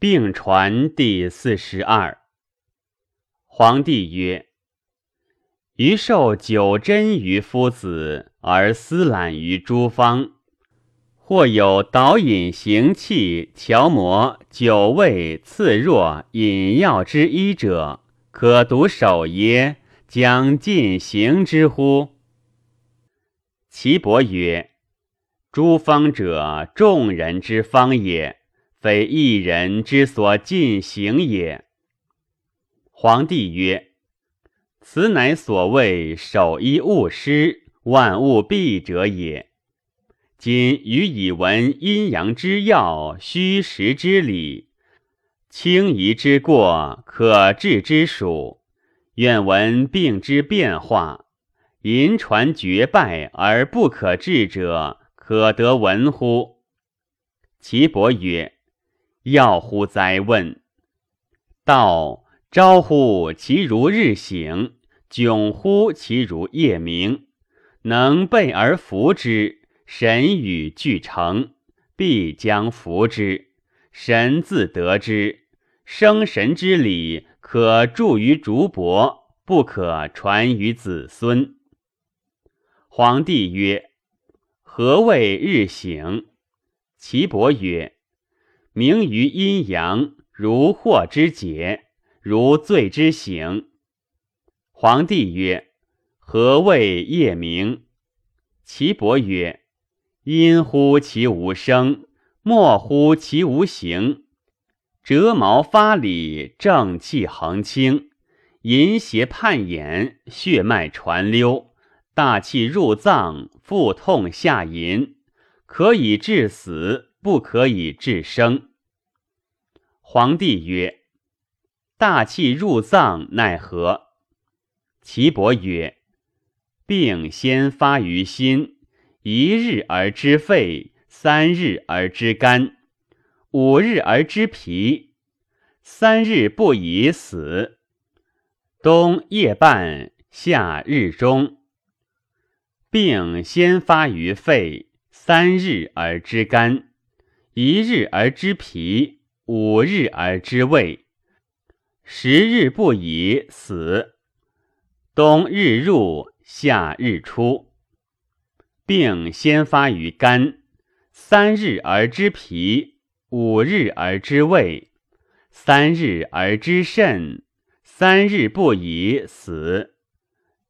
并传第四十二。皇帝曰：“余受九真于夫子，而思懒于诸方。或有导引行气、调魔、酒味、刺弱、饮药之医者，可独守耶？将进行之乎？”岐伯曰：“诸方者，众人之方也，非一人之所尽行也。”皇帝曰：“此乃所谓守一勿失，万物必者也。今予以闻阴阳之要，虚实之理，轻夷之过，可治之属。愿闻病之变化。”淫传绝败而不可治者，可得闻乎？岐伯曰：“要乎哉问！道朝乎其如日醒，迥乎其如夜明。能备而服之，神与俱成，必将服之。神自得之。生神之理，可著于竹帛，不可传于子孙。”皇帝曰：“何谓日醒？”岐伯曰：“明于阴阳，如祸之解，如罪之省。”皇帝曰：“何谓夜明？”岐伯曰：“阴乎其无声，莫乎其无形。折毛发里，正气横清，淫邪叛眼，血脉传溜。”大气入脏，腹痛下淫，可以致死，不可以致生。皇帝曰：“大气入脏奈何？”岐伯曰：“病先发于心，一日而知肺，三日而知肝，五日而知脾，三日不已死。冬夜半，夏日中。”病先发于肺，三日而知肝，一日而知脾，五日而知胃，十日不已死。冬日入，夏日出。病先发于肝，三日而知脾，五日而知胃，三日而知肾，三日不已死。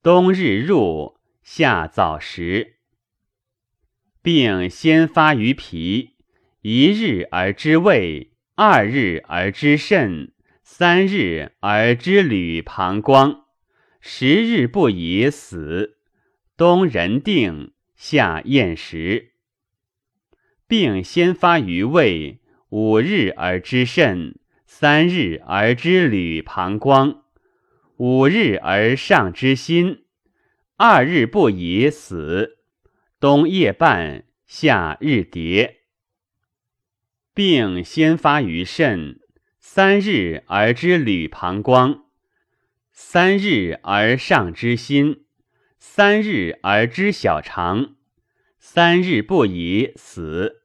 冬日入。夏早时，病先发于脾，一日而知胃，二日而知肾，三日而知履膀胱，十日不已死。冬人定，夏厌食。病先发于胃，五日而知肾，三日而知履膀胱，五日而上知心。二日不已死，冬夜半，夏日迭。病先发于肾，三日而知履膀胱，三日而上知心，三日而知小肠，三日不已死。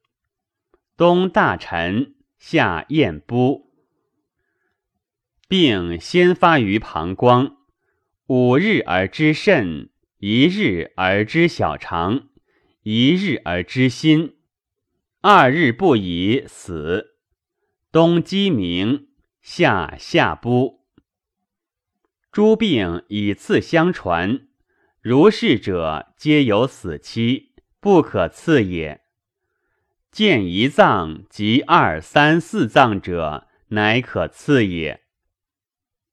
冬大晨，夏晏不。病先发于膀胱，五日而知肾。一日而知小肠，一日而知心，二日不已死。冬鸡鸣，夏夏不。诸病以次相传，如是者皆有死期，不可次也。见一脏及二三四脏者，乃可次也。